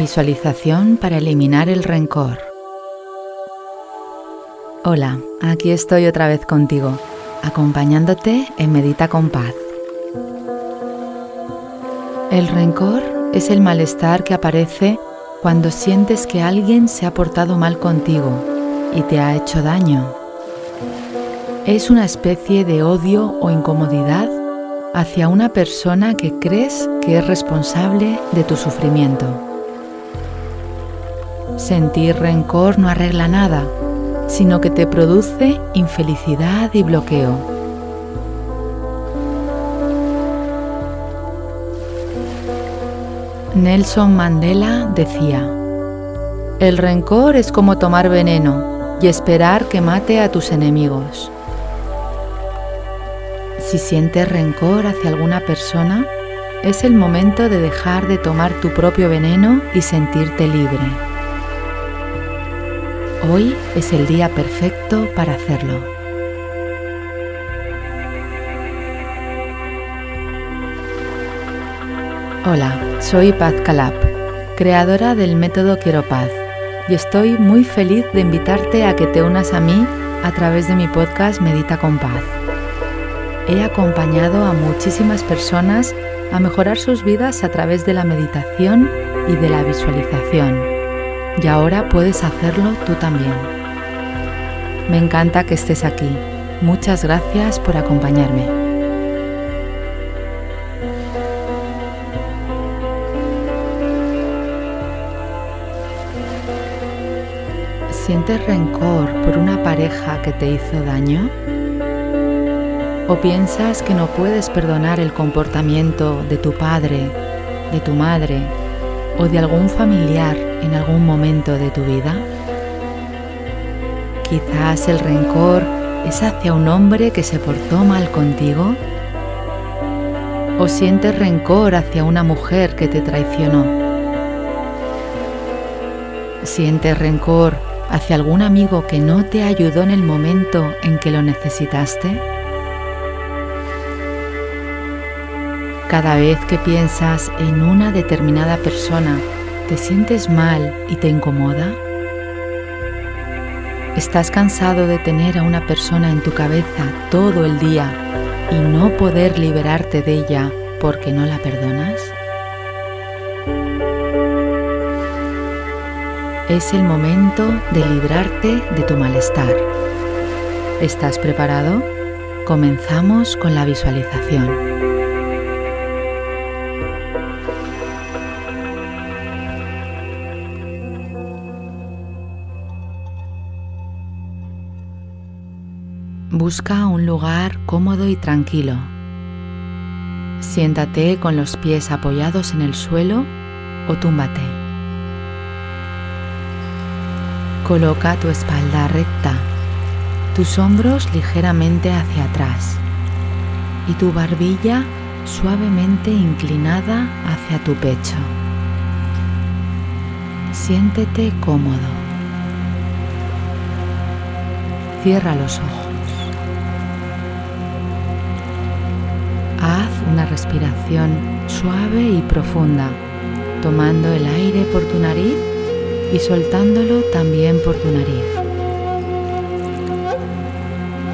Visualización para eliminar el rencor. Hola, aquí estoy otra vez contigo, acompañándote en Medita con Paz. El rencor es el malestar que aparece cuando sientes que alguien se ha portado mal contigo y te ha hecho daño. Es una especie de odio o incomodidad hacia una persona que crees que es responsable de tu sufrimiento. Sentir rencor no arregla nada, sino que te produce infelicidad y bloqueo. Nelson Mandela decía, el rencor es como tomar veneno y esperar que mate a tus enemigos. Si sientes rencor hacia alguna persona, es el momento de dejar de tomar tu propio veneno y sentirte libre. Hoy es el día perfecto para hacerlo. Hola, soy Paz Calab, creadora del método Quiero Paz, y estoy muy feliz de invitarte a que te unas a mí a través de mi podcast Medita con Paz. He acompañado a muchísimas personas a mejorar sus vidas a través de la meditación y de la visualización y ahora puedes hacerlo tú también. Me encanta que estés aquí. Muchas gracias por acompañarme. ¿Sientes rencor por una pareja que te hizo daño? ¿O piensas que no puedes perdonar el comportamiento de tu padre, de tu madre o de algún familiar en algún momento de tu vida? Quizás el rencor es hacia un hombre que se portó mal contigo. ¿O sientes rencor hacia una mujer que te traicionó? ¿Sientes rencor hacia algún amigo que no te ayudó en el momento en que lo necesitaste? Cada vez que piensas en una determinada persona, ¿te sientes mal y te incomoda? ¿Estás cansado de tener a una persona en tu cabeza todo el día y no poder liberarte de ella porque no la perdonas? Es el momento de librarte de tu malestar. ¿Estás preparado? Comenzamos con la visualización. Busca un lugar cómodo y tranquilo. Siéntate con los pies apoyados en el suelo o túmbate. Coloca tu espalda recta, tus hombros ligeramente hacia atrás y tu barbilla suavemente inclinada hacia tu pecho. Siéntete cómodo. Cierra los ojos. Una respiración suave y profunda, tomando el aire por tu nariz y soltándolo también por tu nariz.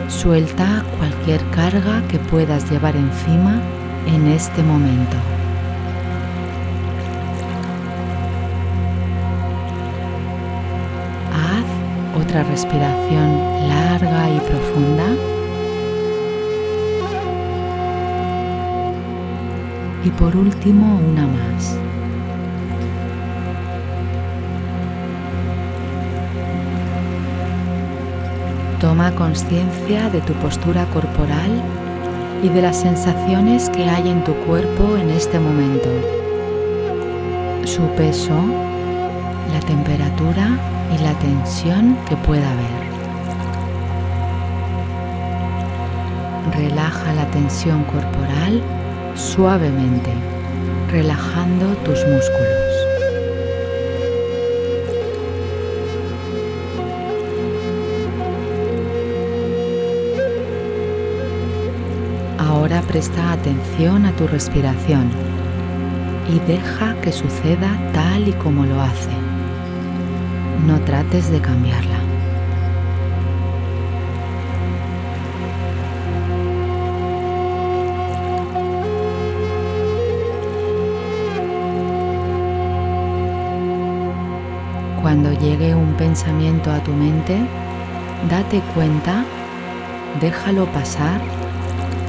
Suelta cualquier carga que puedas llevar encima en este momento. Haz otra respiración larga y profunda. Y por último una más. Toma conciencia de tu postura corporal y de las sensaciones que hay en tu cuerpo en este momento. Su peso, la temperatura y la tensión que pueda haber. Relaja la tensión corporal suavemente, relajando tus músculos. Ahora presta atención a tu respiración. y deja que suceda tal y como lo hace. No trates de cambiarla. Un pensamiento a tu mente, date cuenta, déjalo pasar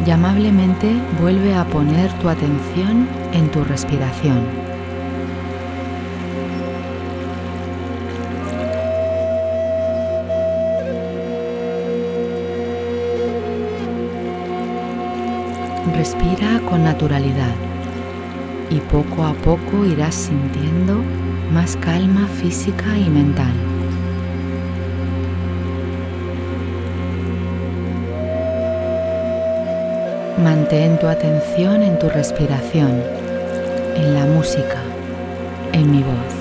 y amablemente vuelve a poner tu atención en tu respiración. Respira con naturalidad y poco a poco irás sintiendo más calma física y mental. Mantén tu atención en tu respiración, en la música, en mi voz.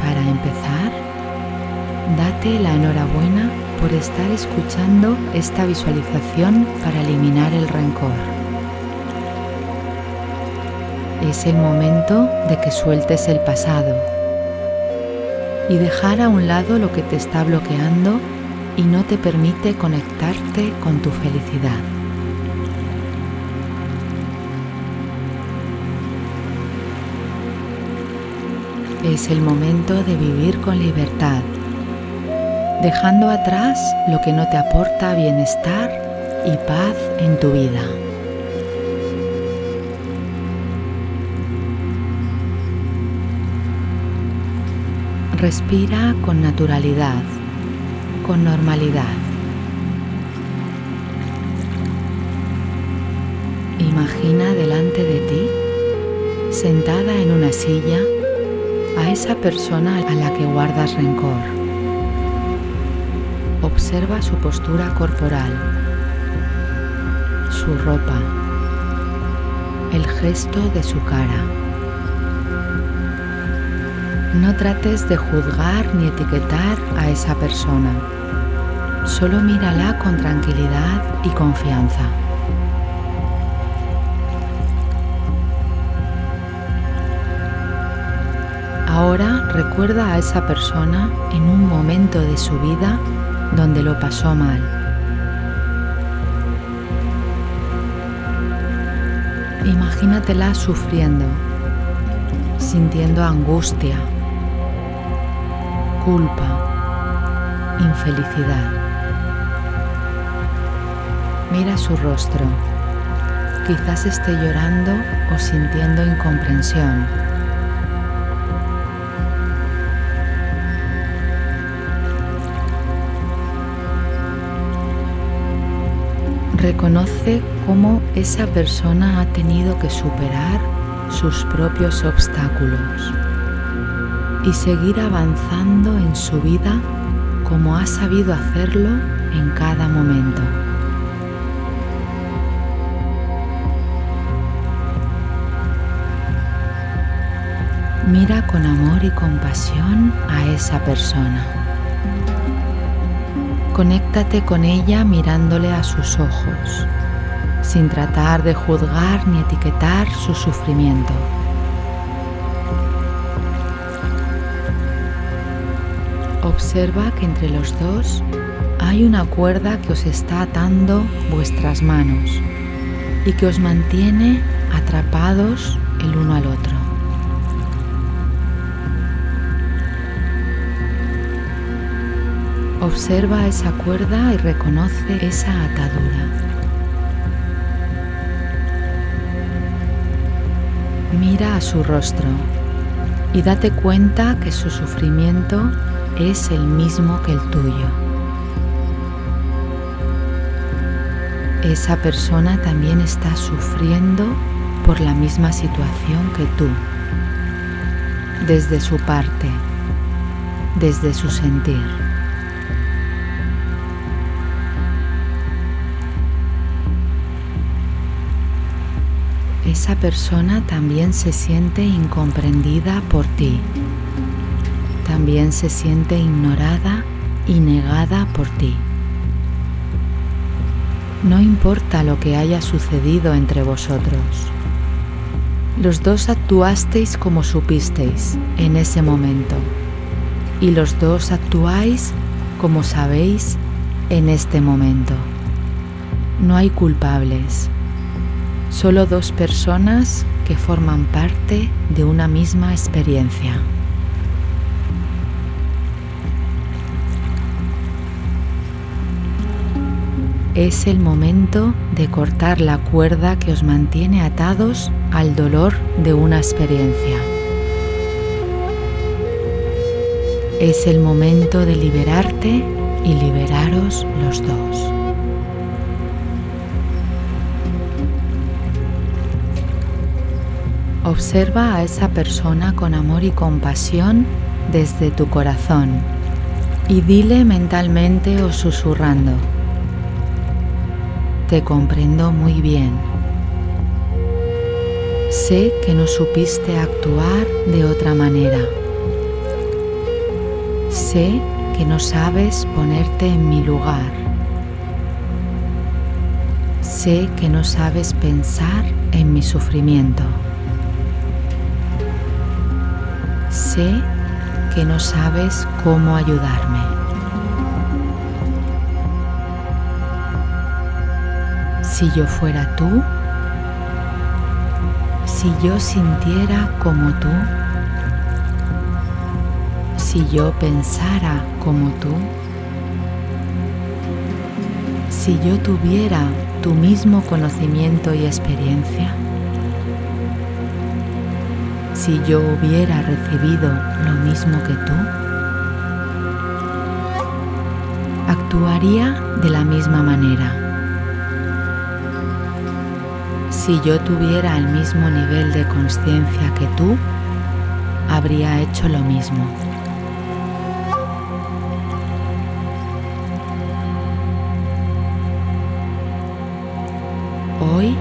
Para empezar, date la enhorabuena por estar escuchando esta visualización para eliminar el rencor. Es el momento de que sueltes el pasado y dejar a un lado lo que te está bloqueando y no te permite conectarte con tu felicidad. Es el momento de vivir con libertad, dejando atrás lo que no te aporta bienestar y paz en tu vida. Respira con naturalidad, con normalidad. Imagina delante de ti, sentada en una silla, a esa persona a la que guardas rencor. Observa su postura corporal, su ropa, el gesto de su cara. No trates de juzgar ni etiquetar a esa persona. Solo mírala con tranquilidad y confianza. Ahora recuerda a esa persona en un momento de su vida donde lo pasó mal. Imagínatela sufriendo, sintiendo angustia, culpa, infelicidad. Mira su rostro. Quizás esté llorando o sintiendo incomprensión. Reconoce cómo esa persona ha tenido que superar sus propios obstáculos y seguir avanzando en su vida como ha sabido hacerlo en cada momento. Mira con amor y compasión a esa persona. Conéctate con ella mirándole a sus ojos, sin tratar de juzgar ni etiquetar su sufrimiento. Observa que entre los dos hay una cuerda que os está atando vuestras manos y que os mantiene atrapados el uno al otro. Observa esa cuerda y reconoce esa atadura. Mira a su rostro y date cuenta que su sufrimiento es el mismo que el tuyo. Esa persona también está sufriendo por la misma situación que tú, desde su parte, desde su sentir. Esa persona también se siente incomprendida por ti también se siente ignorada y negada por ti. No importa lo que haya sucedido entre vosotros. Los dos actuasteis como supisteis en ese momento y los dos actuáis como sabéis en este momento. No hay culpables, solo dos personas que forman parte de una misma experiencia. Es el momento de cortar la cuerda que os mantiene atados al dolor de una experiencia. Es el momento de liberarte y liberaros los dos. Observa a esa persona con amor y compasión desde tu corazón y dile mentalmente o susurrando, te comprendo muy bien. Sé que no supiste actuar de otra manera. Sé que no sabes ponerte en mi lugar. Sé que no sabes pensar en mi sufrimiento. Sé que no sabes cómo ayudarme. Si yo fuera tú, si yo sintiera como tú, si yo pensara como tú, si yo tuviera tu mismo conocimiento y experiencia, si yo hubiera recibido lo mismo que tú, actuaría de la misma manera. Si yo tuviera el mismo nivel de conciencia que tú, habría hecho lo mismo. Hoy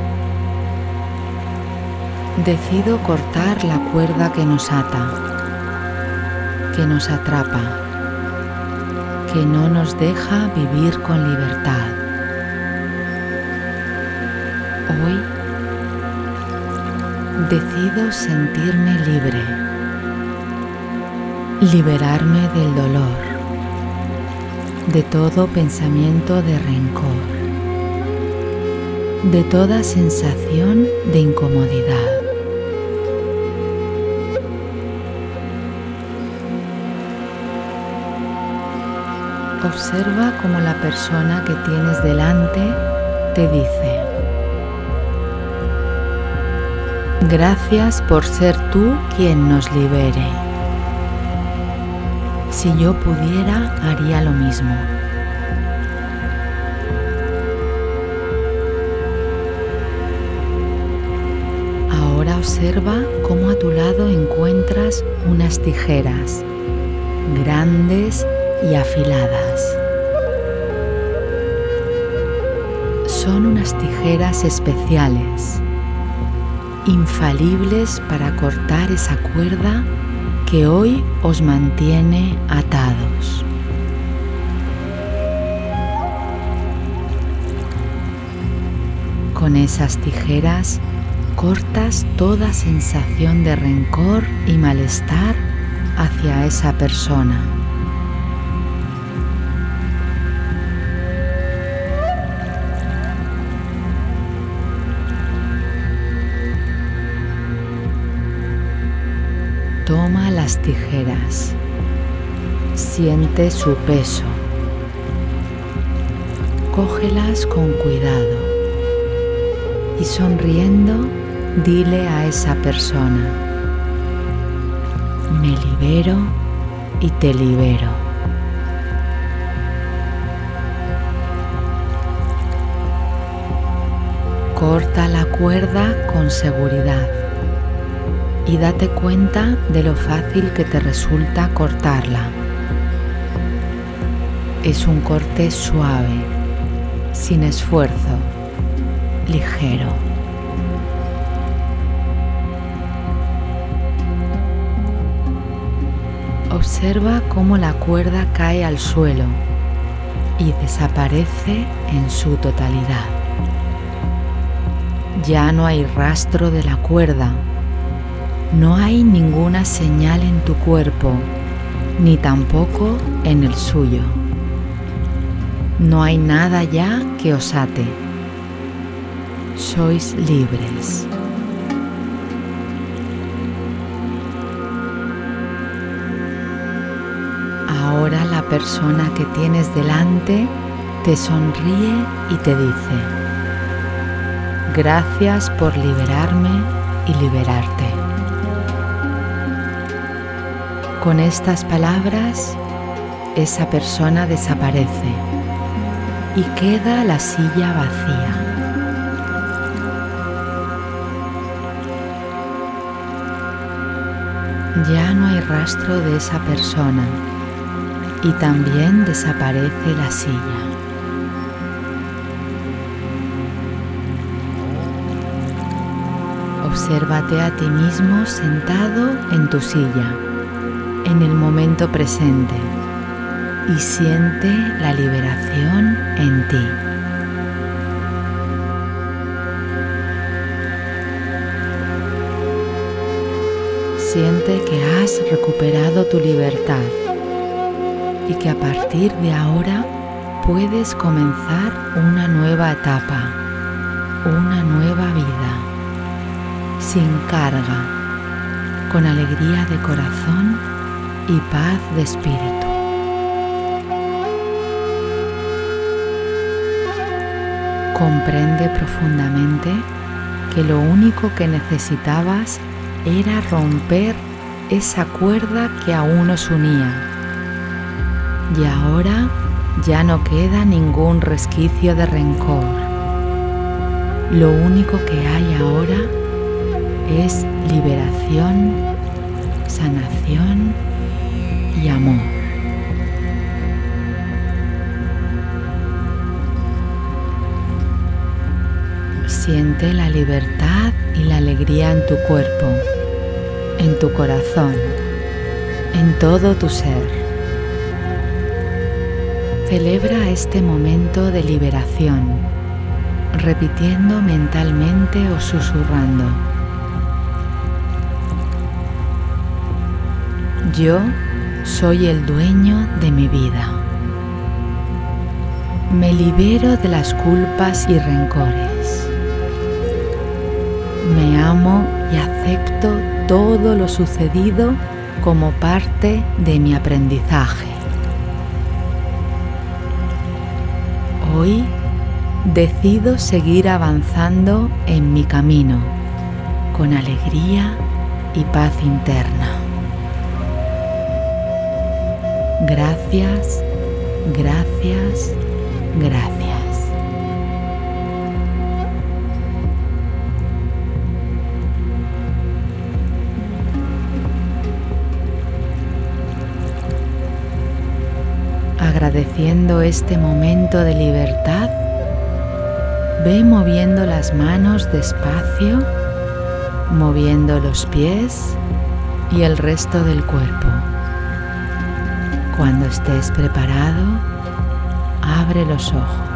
decido cortar la cuerda que nos ata, que nos atrapa, que no nos deja vivir con libertad. Decido sentirme libre, liberarme del dolor, de todo pensamiento de rencor, de toda sensación de incomodidad. Observa cómo la persona que tienes delante te dice, Gracias por ser tú quien nos libere. Si yo pudiera, haría lo mismo. Ahora observa cómo a tu lado encuentras unas tijeras grandes y afiladas. Son unas tijeras especiales infalibles para cortar esa cuerda que hoy os mantiene atados. Con esas tijeras cortas toda sensación de rencor y malestar hacia esa persona. Toma las tijeras. Siente su peso. Cógelas con cuidado y sonriendo dile a esa persona, me libero y te libero. Corta la cuerda con seguridad y date cuenta de lo fácil que te resulta cortarla. Es un corte suave, sin esfuerzo, ligero. Observa cómo la cuerda cae al suelo y desaparece en su totalidad. Ya no hay rastro de la cuerda, no hay ninguna señal en tu cuerpo, ni tampoco en el suyo. No hay nada ya que os ate. Sois libres. Ahora la persona que tienes delante te sonríe y te dice, gracias por liberarme y liberarte. Con estas palabras, esa persona desaparece y queda la silla vacía. Ya no hay rastro de esa persona y también desaparece la silla. Obsérvate a ti mismo sentado en tu silla, en el momento presente, y siente la liberación en ti. Siente que has recuperado tu libertad y que a partir de ahora puedes comenzar una nueva etapa, una nueva vida, sin carga, con alegría de corazón y paz de espíritu. Comprende profundamente que lo único que necesitabas era romper esa cuerda que aún os unía y ahora ya no queda ningún resquicio de rencor. Lo único que hay ahora es liberación, sanación y amor. Siente la libertad y la alegría en tu cuerpo, en tu corazón, en todo tu ser. Celebra este momento de liberación, repitiendo mentalmente o susurrando. Yo soy el dueño de mi vida. Me libero de las culpas y rencores. Me amo y acepto todo lo sucedido como parte de mi aprendizaje. Hoy decido seguir avanzando en mi camino con alegría y paz interna. Gracias, gracias, gracias. agradeciendo este momento de libertad, ve moviendo las manos despacio, moviendo los pies y el resto del cuerpo. Cuando estés preparado, abre los ojos.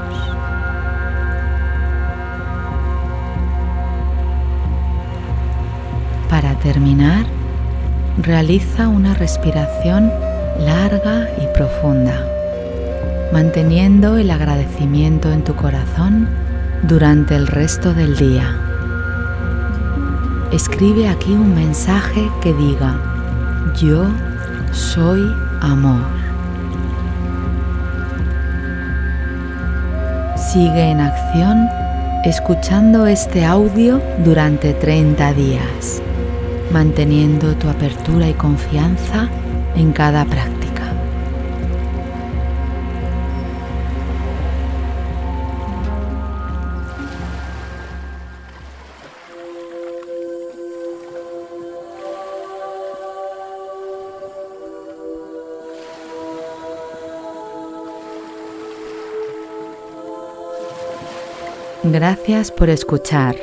Para terminar, realiza una respiración larga y profunda manteniendo el agradecimiento en tu corazón durante el resto del día. Escribe aquí un mensaje que diga, yo soy amor. Sigue en acción escuchando este audio durante 30 días, manteniendo tu apertura y confianza en cada práctica. Gracias por escuchar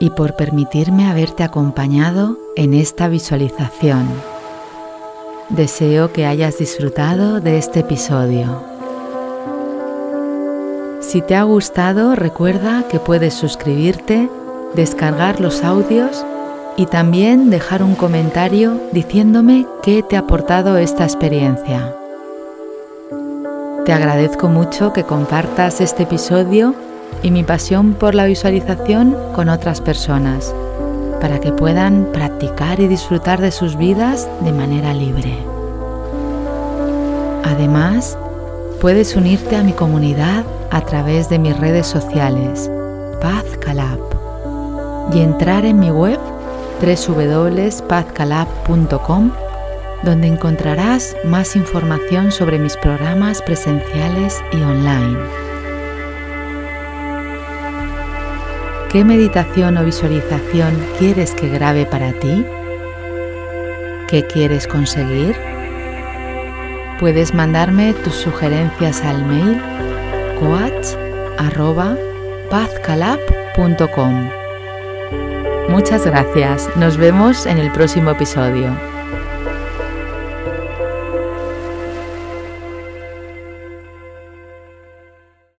y por permitirme haberte acompañado en esta Si te ha gustado, recuerda que puedes suscribirte, descargar los audios y también dejar un comentario diciéndome qué te ha aportado esta experiencia. Te agradezco mucho que compartas este episodio y mi pasión por la visualización con otras personas, para que puedan practicar y disfrutar de sus vidas de manera libre. Además, puedes unirte a mi comunidad a través de mis redes sociales, Paz Calab, y entrar en mi web www.pazcalab.com donde encontrarás más información sobre mis programas presenciales y online. ¿Qué meditación o visualización quieres que grabe para ti? ¿Qué quieres conseguir? Puedes mandarme tus sugerencias al mail coach.pazcalab.com. Muchas gracias. Nos vemos en el próximo episodio.